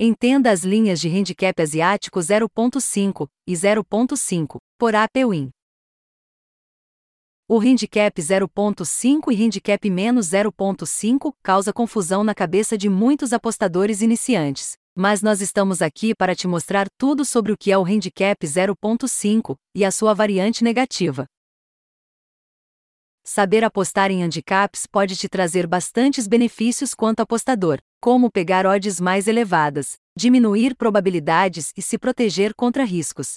Entenda as linhas de handicap asiático 0.5 e 0.5 por AP O handicap 0.5 e handicap menos 0.5 causa confusão na cabeça de muitos apostadores iniciantes, mas nós estamos aqui para te mostrar tudo sobre o que é o handicap 0.5 e a sua variante negativa. Saber apostar em handicaps pode te trazer bastantes benefícios quanto apostador, como pegar odds mais elevadas, diminuir probabilidades e se proteger contra riscos.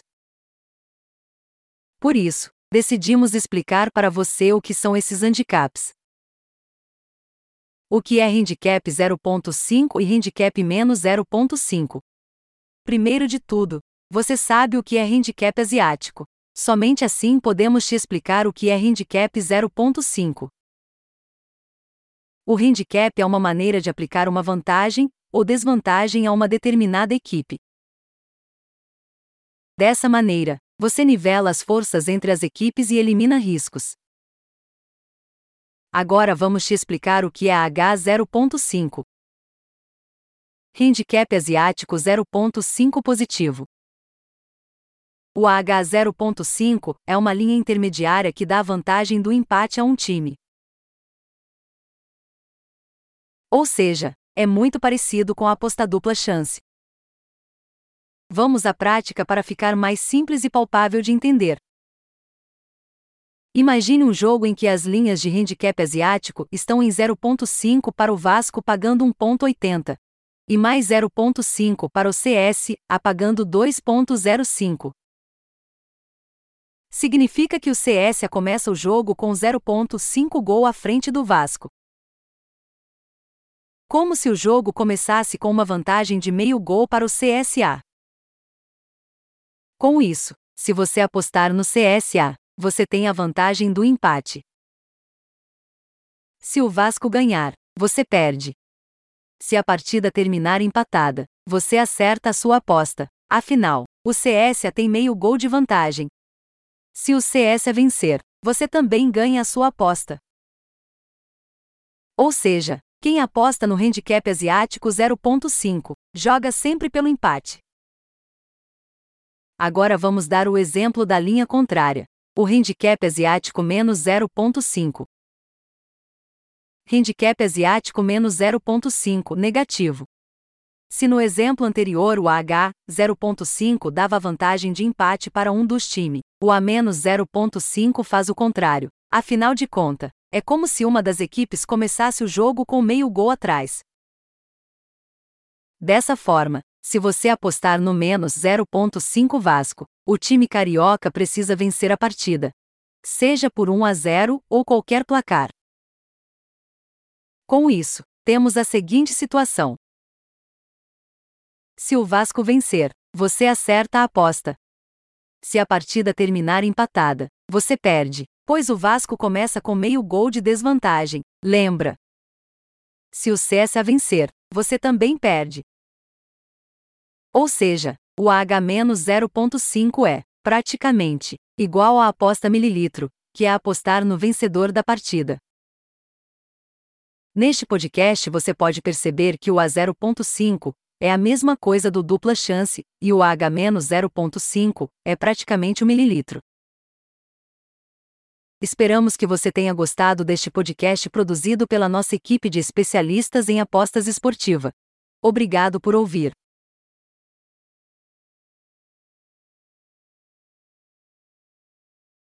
Por isso, decidimos explicar para você o que são esses handicaps. O que é handicap 0.5 e handicap menos 0.5? Primeiro de tudo, você sabe o que é handicap asiático. Somente assim podemos te explicar o que é handicap 0.5. O handicap é uma maneira de aplicar uma vantagem ou desvantagem a uma determinada equipe. Dessa maneira, você nivela as forças entre as equipes e elimina riscos. Agora vamos te explicar o que é H 0.5. Handicap asiático 0.5 positivo. O AH 0.5 é uma linha intermediária que dá a vantagem do empate a um time. Ou seja, é muito parecido com a aposta dupla chance. Vamos à prática para ficar mais simples e palpável de entender. Imagine um jogo em que as linhas de handicap asiático estão em 0.5 para o Vasco pagando 1.80 e mais 0.5 para o CS, apagando 2.05 significa que o CSA começa o jogo com 0.5 gol à frente do Vasco. Como se o jogo começasse com uma vantagem de meio gol para o CSA. Com isso, se você apostar no CSA, você tem a vantagem do empate. Se o Vasco ganhar, você perde. Se a partida terminar empatada, você acerta a sua aposta. Afinal, o CSA tem meio gol de vantagem, se o CS vencer, você também ganha a sua aposta. Ou seja, quem aposta no handicap asiático 0.5 joga sempre pelo empate. Agora vamos dar o exemplo da linha contrária. O handicap asiático menos 0.5. Handicap asiático menos 0.5 negativo. Se no exemplo anterior o AH 0.5 dava vantagem de empate para um dos times, o A-0.5 faz o contrário. Afinal de contas, é como se uma das equipes começasse o jogo com meio gol atrás. Dessa forma, se você apostar no menos 0.5 Vasco, o time carioca precisa vencer a partida. Seja por 1 a 0 ou qualquer placar. Com isso, temos a seguinte situação: se o Vasco vencer, você acerta a aposta. Se a partida terminar empatada, você perde, pois o Vasco começa com meio gol de desvantagem. Lembra? Se o CSA vencer, você também perde. Ou seja, o H-0.5 é, praticamente, igual à aposta mililitro, que é apostar no vencedor da partida. Neste podcast você pode perceber que o A0.5 é a mesma coisa do dupla chance, e o H-0.5 é praticamente um mililitro. Esperamos que você tenha gostado deste podcast produzido pela nossa equipe de especialistas em apostas esportiva. Obrigado por ouvir.